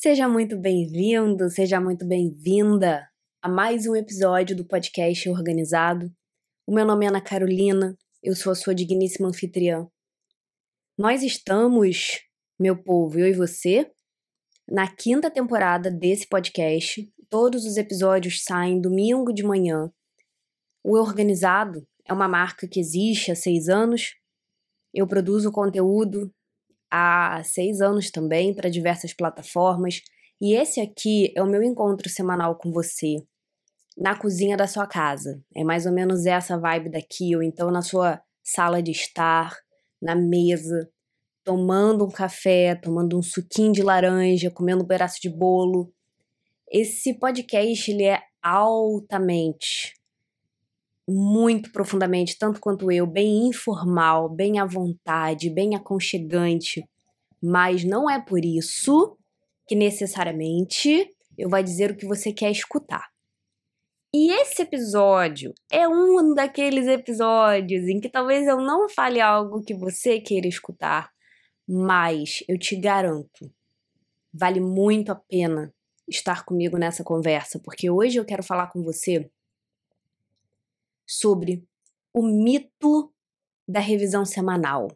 Seja muito bem-vindo, seja muito bem-vinda a mais um episódio do podcast Organizado. O meu nome é Ana Carolina, eu sou a sua digníssima anfitriã. Nós estamos, meu povo, eu e você, na quinta temporada desse podcast. Todos os episódios saem domingo de manhã. O Organizado é uma marca que existe há seis anos. Eu produzo conteúdo há seis anos também para diversas plataformas. E esse aqui é o meu encontro semanal com você na cozinha da sua casa. É mais ou menos essa vibe daqui, ou então na sua sala de estar, na mesa, tomando um café, tomando um suquinho de laranja, comendo um pedaço de bolo. Esse podcast ele é altamente muito profundamente, tanto quanto eu, bem informal, bem à vontade, bem aconchegante. Mas não é por isso que necessariamente eu vou dizer o que você quer escutar. E esse episódio é um daqueles episódios em que talvez eu não fale algo que você queira escutar, mas eu te garanto, vale muito a pena estar comigo nessa conversa, porque hoje eu quero falar com você sobre o mito da revisão semanal.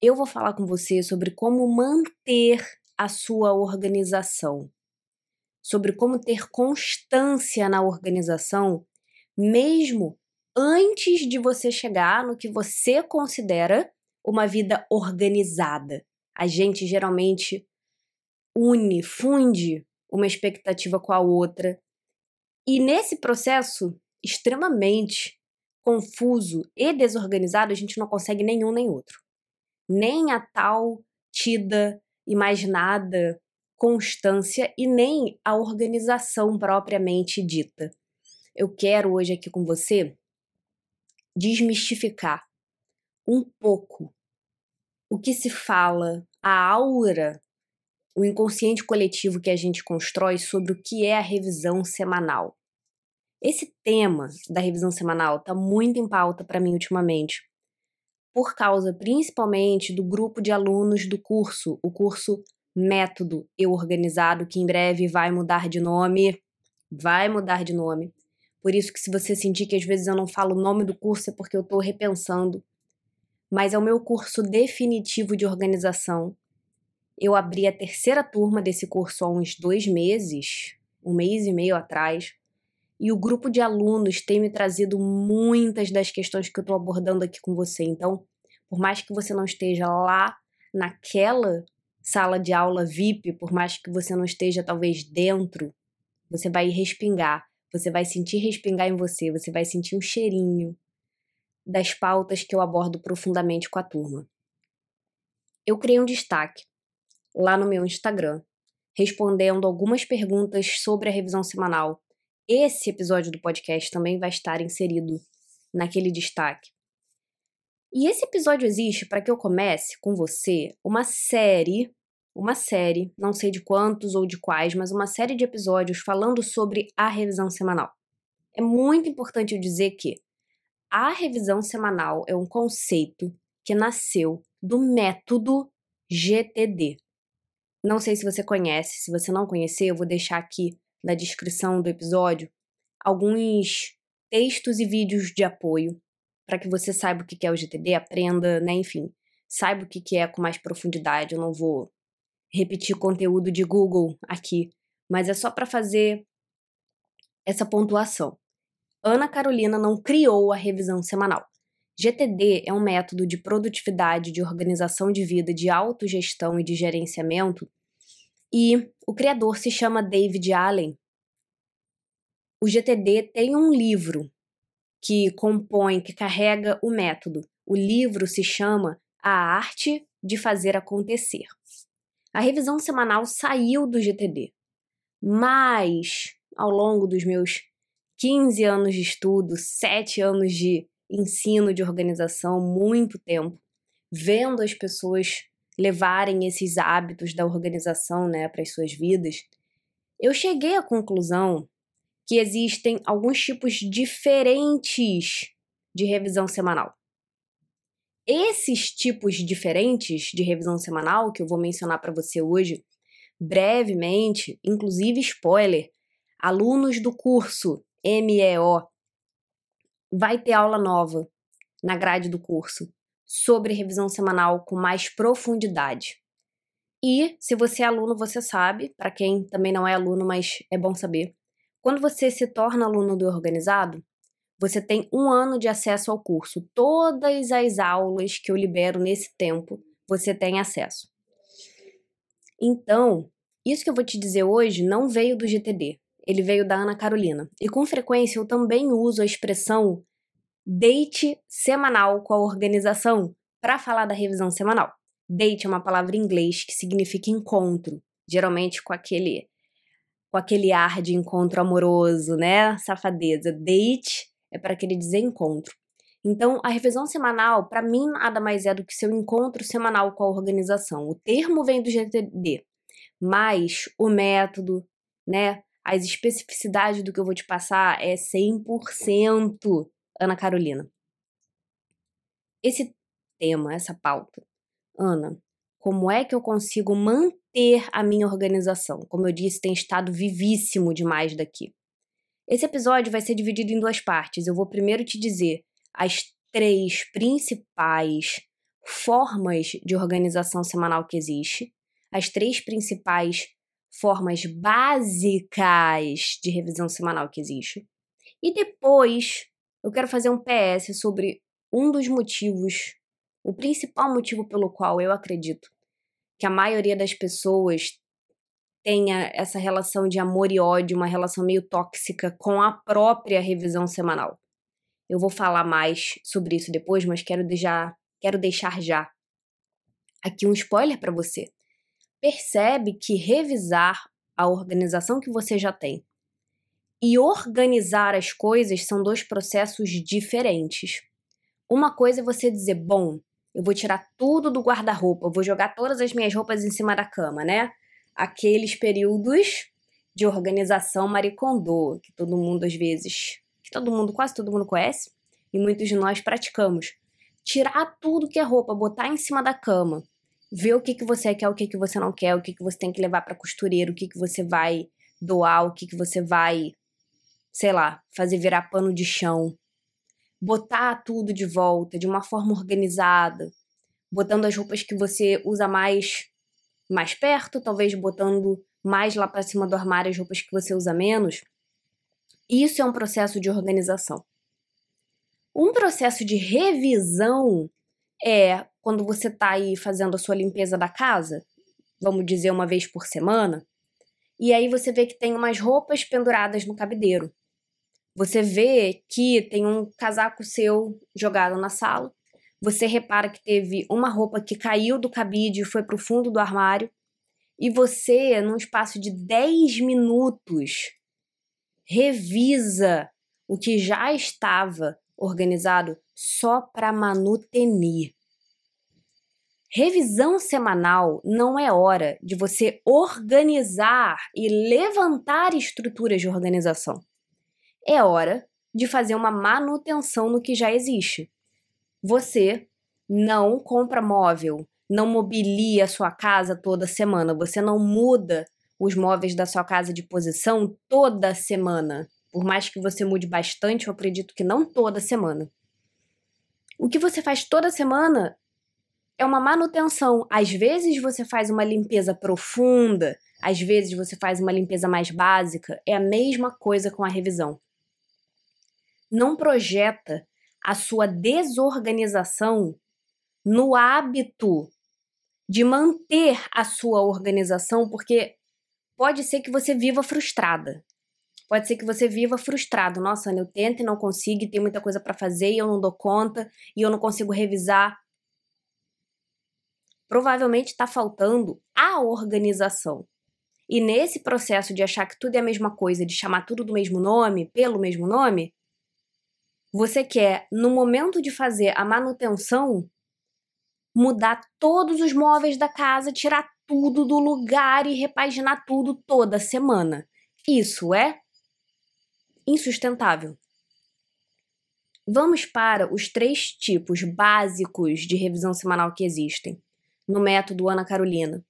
Eu vou falar com você sobre como manter a sua organização, sobre como ter constância na organização, mesmo antes de você chegar no que você considera uma vida organizada. A gente geralmente une, funde uma expectativa com a outra. E nesse processo, extremamente confuso e desorganizado, a gente não consegue nenhum nem outro. Nem a tal tida, imaginada constância e nem a organização propriamente dita. Eu quero hoje aqui com você desmistificar um pouco o que se fala, a aura, o inconsciente coletivo que a gente constrói sobre o que é a revisão semanal. Esse tema da revisão semanal está muito em pauta para mim ultimamente, por causa principalmente do grupo de alunos do curso, o curso Método Eu Organizado, que em breve vai mudar de nome. Vai mudar de nome. Por isso que se você sentir que às vezes eu não falo o nome do curso é porque eu estou repensando. Mas é o meu curso definitivo de organização. Eu abri a terceira turma desse curso há uns dois meses, um mês e meio atrás. E o grupo de alunos tem me trazido muitas das questões que eu estou abordando aqui com você. Então, por mais que você não esteja lá naquela sala de aula VIP, por mais que você não esteja talvez dentro, você vai respingar, você vai sentir respingar em você, você vai sentir um cheirinho das pautas que eu abordo profundamente com a turma. Eu criei um destaque lá no meu Instagram, respondendo algumas perguntas sobre a revisão semanal esse episódio do podcast também vai estar inserido naquele destaque. E esse episódio existe para que eu comece com você uma série, uma série, não sei de quantos ou de quais, mas uma série de episódios falando sobre a revisão semanal. É muito importante eu dizer que a revisão semanal é um conceito que nasceu do método GTD. Não sei se você conhece, se você não conhecer, eu vou deixar aqui na descrição do episódio alguns textos e vídeos de apoio para que você saiba o que é o GTD, aprenda, né, enfim, saiba o que é com mais profundidade. Eu não vou repetir conteúdo de Google aqui, mas é só para fazer essa pontuação. Ana Carolina não criou a revisão semanal. GTD é um método de produtividade, de organização de vida, de autogestão e de gerenciamento e o criador se chama David Allen. O GTD tem um livro que compõe, que carrega o método. O livro se chama A Arte de Fazer Acontecer. A revisão semanal saiu do GTD, mas ao longo dos meus 15 anos de estudo, 7 anos de ensino de organização, muito tempo, vendo as pessoas levarem esses hábitos da organização né, para as suas vidas, eu cheguei à conclusão que existem alguns tipos diferentes de revisão semanal. Esses tipos diferentes de revisão semanal que eu vou mencionar para você hoje brevemente, inclusive spoiler, alunos do curso MEO vai ter aula nova na grade do curso sobre revisão semanal com mais profundidade. E se você é aluno, você sabe, para quem também não é aluno, mas é bom saber, quando você se torna aluno do organizado, você tem um ano de acesso ao curso. Todas as aulas que eu libero nesse tempo, você tem acesso. Então, isso que eu vou te dizer hoje não veio do GTD, ele veio da Ana Carolina. E com frequência eu também uso a expressão date semanal com a organização para falar da revisão semanal. Date é uma palavra em inglês que significa encontro, geralmente com aquele com aquele ar de encontro amoroso, né? Safadeza. Date é para aquele desencontro. Então, a revisão semanal, para mim, nada mais é do que seu encontro semanal com a organização. O termo vem do GTD, mas o método, né, as especificidades do que eu vou te passar é 100% Ana Carolina. Esse tema, essa pauta, Ana, como é que eu consigo manter a minha organização? Como eu disse, tem estado vivíssimo demais daqui. Esse episódio vai ser dividido em duas partes. Eu vou primeiro te dizer as três principais formas de organização semanal que existe, as três principais formas básicas de revisão semanal que existe. E depois eu quero fazer um PS sobre um dos motivos, o principal motivo pelo qual eu acredito que a maioria das pessoas tenha essa relação de amor e ódio, uma relação meio tóxica com a própria revisão semanal. Eu vou falar mais sobre isso depois, mas quero deixar, quero deixar já aqui um spoiler para você. Percebe que revisar a organização que você já tem e organizar as coisas são dois processos diferentes. Uma coisa é você dizer, bom, eu vou tirar tudo do guarda-roupa, vou jogar todas as minhas roupas em cima da cama, né? Aqueles períodos de organização maricondô, que todo mundo às vezes, que todo mundo, quase todo mundo conhece, e muitos de nós praticamos. Tirar tudo que é roupa, botar em cima da cama, ver o que, que você quer, o que, que você não quer, o que, que você tem que levar para costureiro, o que, que você vai doar, o que, que você vai, sei lá, fazer virar pano de chão botar tudo de volta de uma forma organizada, botando as roupas que você usa mais mais perto, talvez botando mais lá para cima do armário as roupas que você usa menos. Isso é um processo de organização. Um processo de revisão é quando você está aí fazendo a sua limpeza da casa, vamos dizer uma vez por semana, e aí você vê que tem umas roupas penduradas no cabideiro. Você vê que tem um casaco seu jogado na sala. Você repara que teve uma roupa que caiu do cabide e foi para o fundo do armário. E você, num espaço de 10 minutos, revisa o que já estava organizado só para manutenir. Revisão semanal não é hora de você organizar e levantar estruturas de organização é hora de fazer uma manutenção no que já existe. Você não compra móvel, não mobilia a sua casa toda semana, você não muda os móveis da sua casa de posição toda semana. Por mais que você mude bastante, eu acredito que não toda semana. O que você faz toda semana é uma manutenção. Às vezes você faz uma limpeza profunda, às vezes você faz uma limpeza mais básica. É a mesma coisa com a revisão não projeta a sua desorganização no hábito de manter a sua organização, porque pode ser que você viva frustrada. Pode ser que você viva frustrado. Nossa, eu tento e não consigo, tem muita coisa para fazer e eu não dou conta e eu não consigo revisar. Provavelmente está faltando a organização. E nesse processo de achar que tudo é a mesma coisa, de chamar tudo do mesmo nome, pelo mesmo nome, você quer, no momento de fazer a manutenção, mudar todos os móveis da casa, tirar tudo do lugar e repaginar tudo toda semana. Isso é insustentável. Vamos para os três tipos básicos de revisão semanal que existem no método Ana Carolina.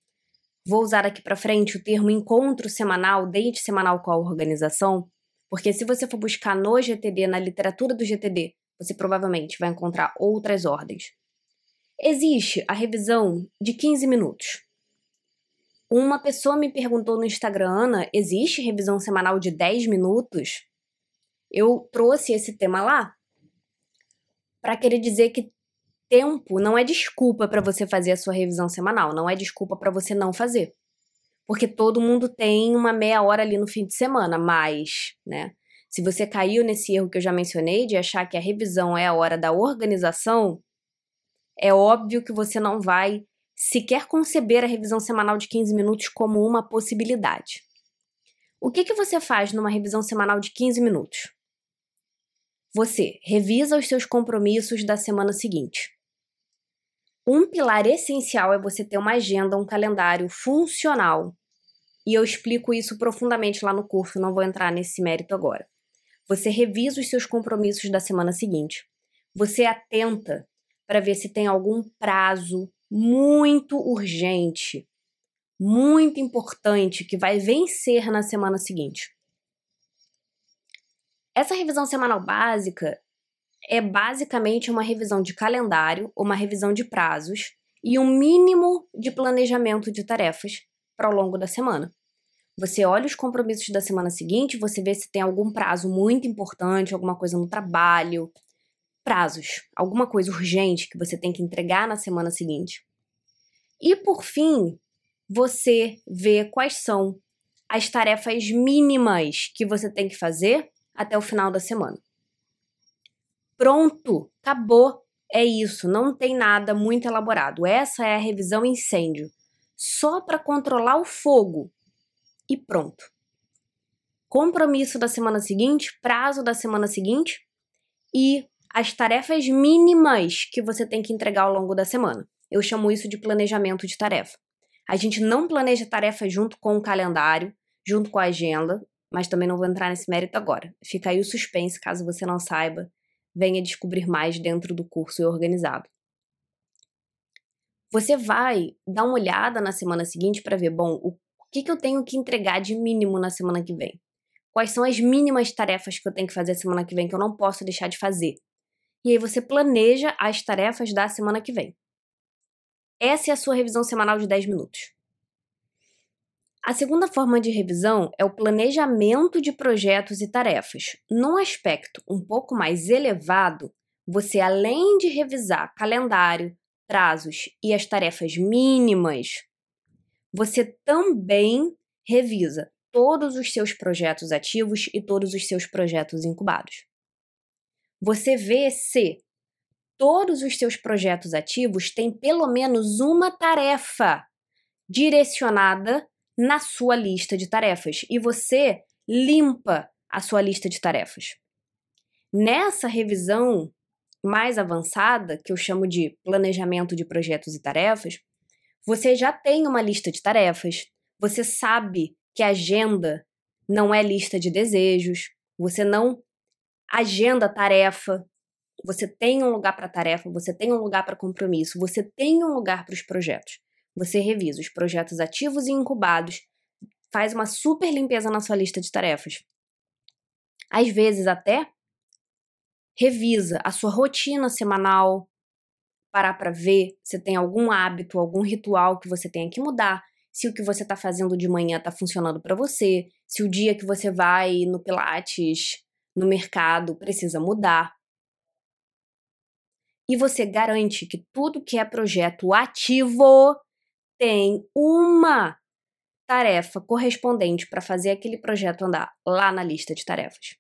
vou usar daqui para frente o termo encontro semanal, date semanal com a organização, porque se você for buscar no GTD, na literatura do GTD, você provavelmente vai encontrar outras ordens. Existe a revisão de 15 minutos. Uma pessoa me perguntou no Instagram, Ana, existe revisão semanal de 10 minutos? Eu trouxe esse tema lá para querer dizer que tempo não é desculpa para você fazer a sua revisão semanal, não é desculpa para você não fazer. Porque todo mundo tem uma meia hora ali no fim de semana, mas, né? Se você caiu nesse erro que eu já mencionei de achar que a revisão é a hora da organização, é óbvio que você não vai sequer conceber a revisão semanal de 15 minutos como uma possibilidade. O que, que você faz numa revisão semanal de 15 minutos? Você revisa os seus compromissos da semana seguinte. Um pilar essencial é você ter uma agenda, um calendário funcional. E eu explico isso profundamente lá no curso, não vou entrar nesse mérito agora. Você revisa os seus compromissos da semana seguinte. Você atenta para ver se tem algum prazo muito urgente, muito importante que vai vencer na semana seguinte. Essa revisão semanal básica é basicamente uma revisão de calendário, uma revisão de prazos e um mínimo de planejamento de tarefas para o longo da semana. Você olha os compromissos da semana seguinte, você vê se tem algum prazo muito importante, alguma coisa no trabalho, prazos, alguma coisa urgente que você tem que entregar na semana seguinte. E por fim, você vê quais são as tarefas mínimas que você tem que fazer até o final da semana. Pronto, acabou. É isso, não tem nada muito elaborado. Essa é a revisão incêndio. Só para controlar o fogo. E pronto. Compromisso da semana seguinte, prazo da semana seguinte e as tarefas mínimas que você tem que entregar ao longo da semana. Eu chamo isso de planejamento de tarefa. A gente não planeja tarefa junto com o calendário, junto com a agenda, mas também não vou entrar nesse mérito agora. Fica aí o suspense, caso você não saiba, venha descobrir mais dentro do curso organizado. Você vai dar uma olhada na semana seguinte para ver, bom, o que, que eu tenho que entregar de mínimo na semana que vem? Quais são as mínimas tarefas que eu tenho que fazer semana que vem que eu não posso deixar de fazer? E aí você planeja as tarefas da semana que vem. Essa é a sua revisão semanal de 10 minutos. A segunda forma de revisão é o planejamento de projetos e tarefas. Num aspecto um pouco mais elevado, você, além de revisar calendário, prazos e as tarefas mínimas, você também revisa todos os seus projetos ativos e todos os seus projetos incubados. Você vê se todos os seus projetos ativos têm pelo menos uma tarefa direcionada na sua lista de tarefas e você limpa a sua lista de tarefas. Nessa revisão mais avançada, que eu chamo de planejamento de projetos e tarefas, você já tem uma lista de tarefas, você sabe que agenda não é lista de desejos, você não agenda tarefa, você tem um lugar para tarefa, você tem um lugar para compromisso, você tem um lugar para os projetos. Você revisa os projetos ativos e incubados, faz uma super limpeza na sua lista de tarefas. Às vezes, até revisa a sua rotina semanal, parar para ver se tem algum hábito, algum ritual que você tenha que mudar, se o que você está fazendo de manhã está funcionando para você, se o dia que você vai no Pilates, no mercado, precisa mudar. E você garante que tudo que é projeto ativo tem uma tarefa correspondente para fazer aquele projeto andar lá na lista de tarefas.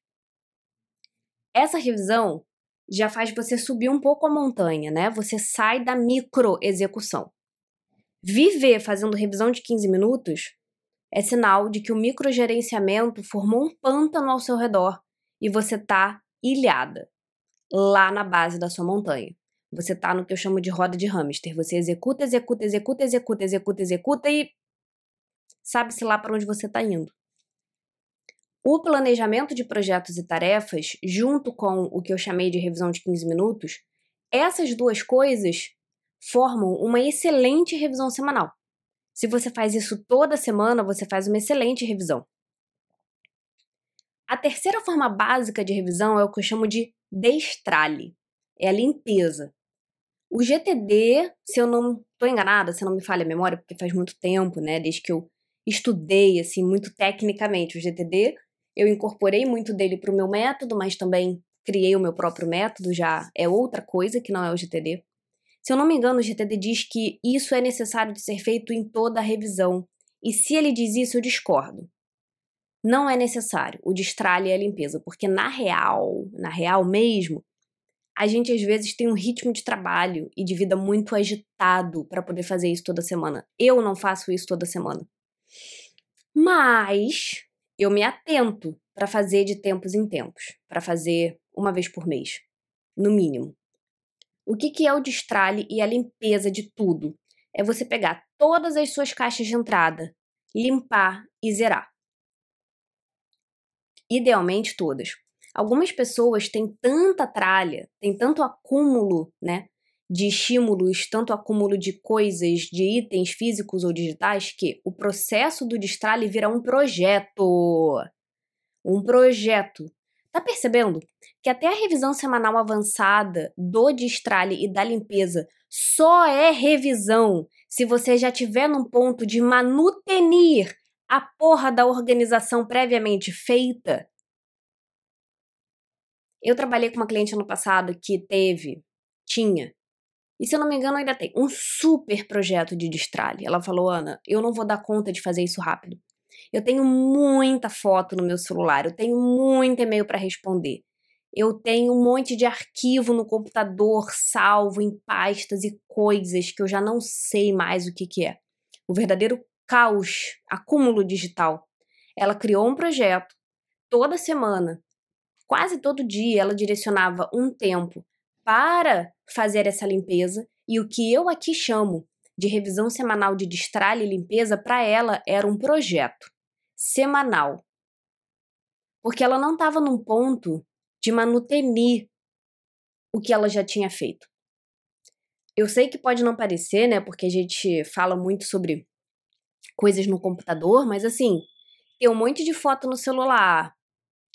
Essa revisão já faz você subir um pouco a montanha, né? Você sai da micro execução. Viver fazendo revisão de 15 minutos é sinal de que o microgerenciamento formou um pântano ao seu redor e você tá ilhada lá na base da sua montanha. Você tá no que eu chamo de roda de hamster. Você executa, executa, executa, executa, executa, executa e sabe-se lá para onde você está indo. O planejamento de projetos e tarefas, junto com o que eu chamei de revisão de 15 minutos, essas duas coisas formam uma excelente revisão semanal. Se você faz isso toda semana, você faz uma excelente revisão. A terceira forma básica de revisão é o que eu chamo de destralhe, é a limpeza. O GTD, se eu não estou enganada, se não me falha a memória, porque faz muito tempo, né, desde que eu estudei assim muito tecnicamente o GTD, eu incorporei muito dele para o meu método, mas também criei o meu próprio método, já é outra coisa que não é o GTD. Se eu não me engano, o GTD diz que isso é necessário de ser feito em toda a revisão. E se ele diz isso, eu discordo. Não é necessário o destralhe e a limpeza, porque na real, na real mesmo, a gente às vezes tem um ritmo de trabalho e de vida muito agitado para poder fazer isso toda semana. Eu não faço isso toda semana. Mas eu me atento para fazer de tempos em tempos, para fazer uma vez por mês, no mínimo. O que, que é o destralhe e a limpeza de tudo? É você pegar todas as suas caixas de entrada, limpar e zerar. Idealmente todas. Algumas pessoas têm tanta tralha, têm tanto acúmulo, né, de estímulos, tanto acúmulo de coisas, de itens físicos ou digitais, que o processo do destralhe vira um projeto. Um projeto. Tá percebendo que até a revisão semanal avançada do destralhe e da limpeza só é revisão se você já tiver num ponto de manutenir a porra da organização previamente feita? Eu trabalhei com uma cliente ano passado que teve, tinha, e se eu não me engano ainda tem, um super projeto de destralhe. Ela falou, Ana, eu não vou dar conta de fazer isso rápido. Eu tenho muita foto no meu celular, eu tenho muito e-mail para responder. Eu tenho um monte de arquivo no computador salvo em pastas e coisas que eu já não sei mais o que, que é. O verdadeiro caos, acúmulo digital. Ela criou um projeto toda semana, quase todo dia, ela direcionava um tempo para fazer essa limpeza e o que eu aqui chamo de revisão semanal de destralhe e limpeza para ela era um projeto semanal. Porque ela não estava num ponto de manutenir o que ela já tinha feito. Eu sei que pode não parecer, né? Porque a gente fala muito sobre coisas no computador, mas assim, tem um monte de foto no celular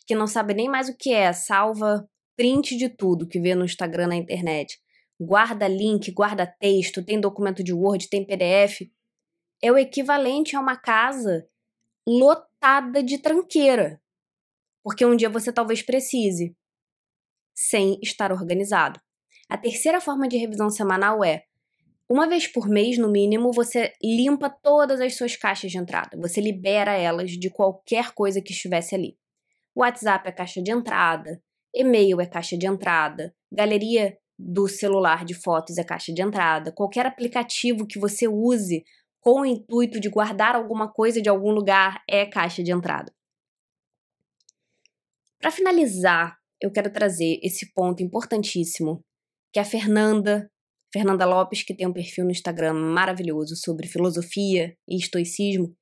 que não sabe nem mais o que é, salva print de tudo que vê no Instagram, na internet. Guarda link, guarda texto, tem documento de Word, tem PDF. É o equivalente a uma casa lotada de tranqueira. Porque um dia você talvez precise, sem estar organizado. A terceira forma de revisão semanal é uma vez por mês, no mínimo, você limpa todas as suas caixas de entrada. Você libera elas de qualquer coisa que estivesse ali. WhatsApp é caixa de entrada, e-mail é caixa de entrada, galeria do celular de fotos é caixa de entrada, qualquer aplicativo que você use com o intuito de guardar alguma coisa de algum lugar é caixa de entrada. Para finalizar, eu quero trazer esse ponto importantíssimo que a Fernanda, Fernanda Lopes, que tem um perfil no Instagram maravilhoso sobre filosofia e estoicismo,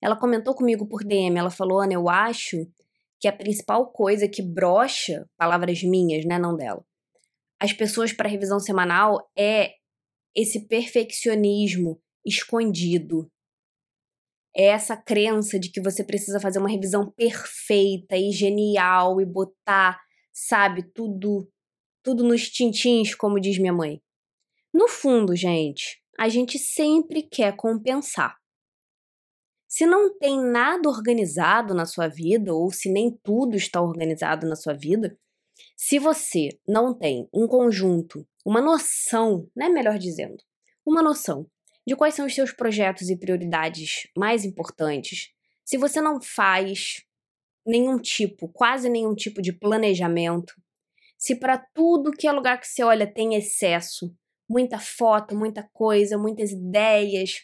ela comentou comigo por DM, ela falou, Ana, eu acho que a principal coisa que brocha, palavras minhas, né, não dela, as pessoas para revisão semanal é esse perfeccionismo escondido. É essa crença de que você precisa fazer uma revisão perfeita e genial e botar, sabe, tudo tudo nos tintins, como diz minha mãe. No fundo, gente, a gente sempre quer compensar. Se não tem nada organizado na sua vida, ou se nem tudo está organizado na sua vida, se você não tem um conjunto, uma noção, né, melhor dizendo, uma noção de quais são os seus projetos e prioridades mais importantes, se você não faz nenhum tipo, quase nenhum tipo de planejamento, se para tudo que é lugar que você olha tem excesso, muita foto, muita coisa, muitas ideias,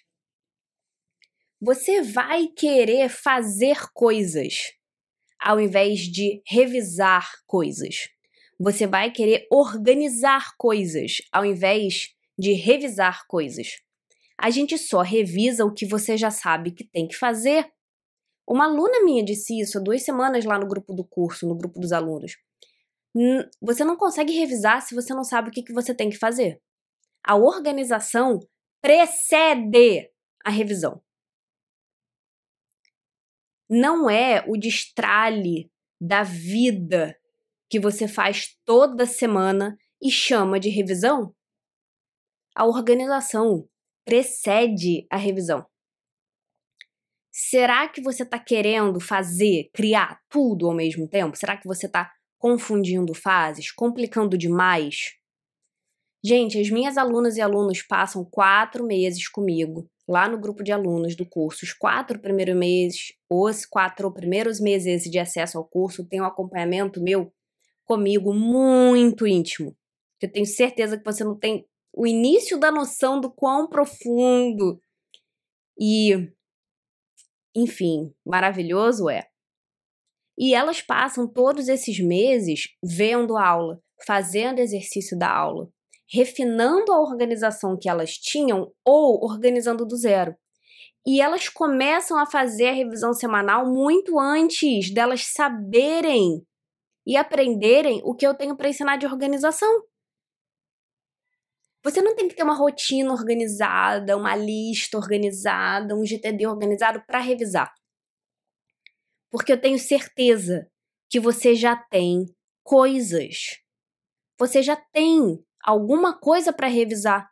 você vai querer fazer coisas ao invés de revisar coisas. Você vai querer organizar coisas ao invés de revisar coisas. A gente só revisa o que você já sabe que tem que fazer. Uma aluna minha disse isso há duas semanas lá no grupo do curso, no grupo dos alunos. Você não consegue revisar se você não sabe o que, que você tem que fazer. A organização precede a revisão. Não é o destralhe da vida que você faz toda semana e chama de revisão. A organização precede a revisão. Será que você está querendo fazer, criar tudo ao mesmo tempo? Será que você está confundindo fases, complicando demais? Gente, as minhas alunas e alunos passam quatro meses comigo, lá no grupo de alunos do curso. Os quatro primeiros meses, os quatro primeiros meses de acesso ao curso, tem um acompanhamento meu comigo muito íntimo. Eu tenho certeza que você não tem o início da noção do quão profundo e, enfim, maravilhoso é. E elas passam todos esses meses vendo a aula, fazendo exercício da aula, refinando a organização que elas tinham ou organizando do zero. E elas começam a fazer a revisão semanal muito antes delas saberem e aprenderem o que eu tenho para ensinar de organização. Você não tem que ter uma rotina organizada, uma lista organizada, um GTD organizado para revisar. Porque eu tenho certeza que você já tem coisas. Você já tem alguma coisa para revisar.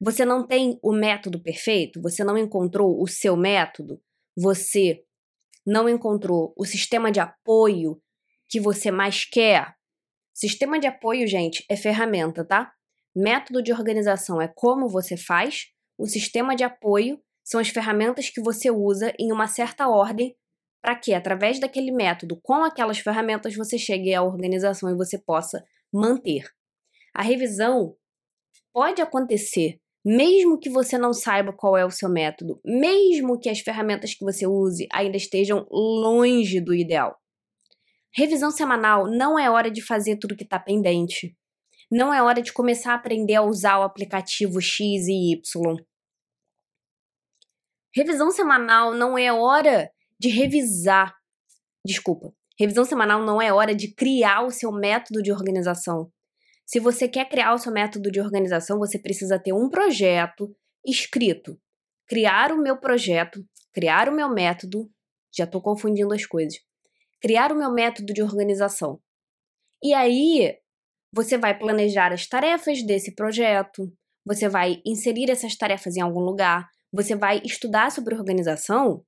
Você não tem o método perfeito, você não encontrou o seu método, você não encontrou o sistema de apoio que você mais quer. Sistema de apoio, gente, é ferramenta, tá? Método de organização é como você faz, o sistema de apoio são as ferramentas que você usa em uma certa ordem para que, através daquele método, com aquelas ferramentas, você chegue à organização e você possa manter. A revisão pode acontecer mesmo que você não saiba qual é o seu método, mesmo que as ferramentas que você use ainda estejam longe do ideal. Revisão semanal não é hora de fazer tudo que está pendente. Não é hora de começar a aprender a usar o aplicativo X e Y. Revisão semanal não é hora de revisar. Desculpa. Revisão semanal não é hora de criar o seu método de organização. Se você quer criar o seu método de organização, você precisa ter um projeto escrito. Criar o meu projeto, criar o meu método. Já estou confundindo as coisas. Criar o meu método de organização. E aí, você vai planejar as tarefas desse projeto, você vai inserir essas tarefas em algum lugar, você vai estudar sobre organização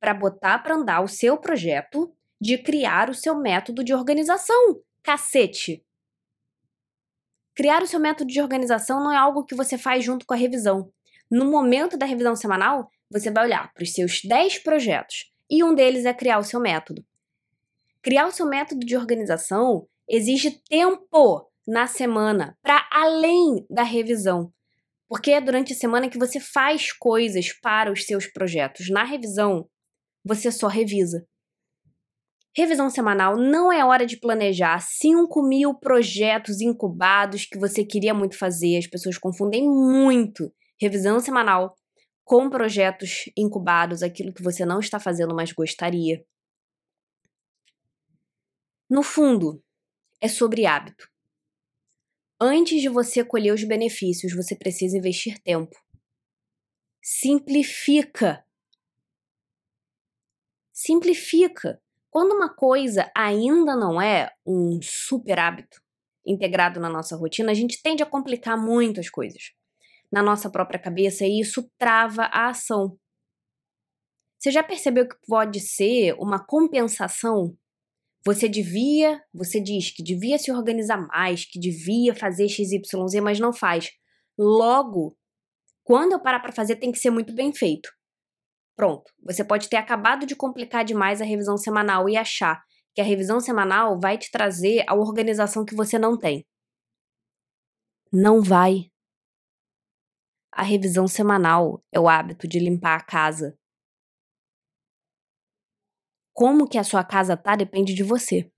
para botar para andar o seu projeto de criar o seu método de organização. Cacete! Criar o seu método de organização não é algo que você faz junto com a revisão. No momento da revisão semanal, você vai olhar para os seus 10 projetos e um deles é criar o seu método. Criar o seu método de organização exige tempo na semana, para além da revisão. Porque é durante a semana que você faz coisas para os seus projetos. Na revisão, você só revisa. Revisão semanal não é hora de planejar 5 mil projetos incubados que você queria muito fazer. As pessoas confundem muito revisão semanal com projetos incubados, aquilo que você não está fazendo, mas gostaria. No fundo, é sobre hábito. Antes de você colher os benefícios, você precisa investir tempo. Simplifica. Simplifica. Quando uma coisa ainda não é um super hábito integrado na nossa rotina, a gente tende a complicar muito as coisas na nossa própria cabeça e isso trava a ação. Você já percebeu que pode ser uma compensação você devia, você diz que devia se organizar mais, que devia fazer XYZ, mas não faz. Logo, quando eu parar para fazer, tem que ser muito bem feito. Pronto. Você pode ter acabado de complicar demais a revisão semanal e achar que a revisão semanal vai te trazer a organização que você não tem. Não vai. A revisão semanal é o hábito de limpar a casa, como que a sua casa tá depende de você.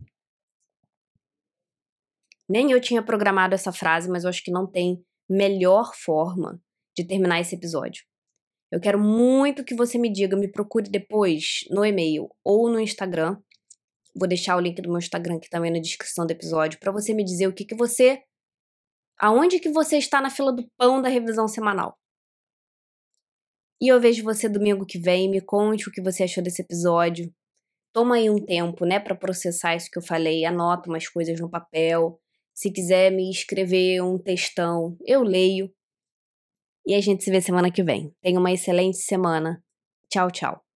Nem eu tinha programado essa frase, mas eu acho que não tem melhor forma de terminar esse episódio. Eu quero muito que você me diga, me procure depois no e-mail ou no Instagram. Vou deixar o link do meu Instagram aqui também na descrição do episódio para você me dizer o que que você aonde que você está na fila do pão da revisão semanal. E eu vejo você domingo que vem, me conte o que você achou desse episódio. Toma aí um tempo, né, para processar isso que eu falei, anota umas coisas no papel. Se quiser me escrever um textão, eu leio. E a gente se vê semana que vem. Tenha uma excelente semana. Tchau, tchau.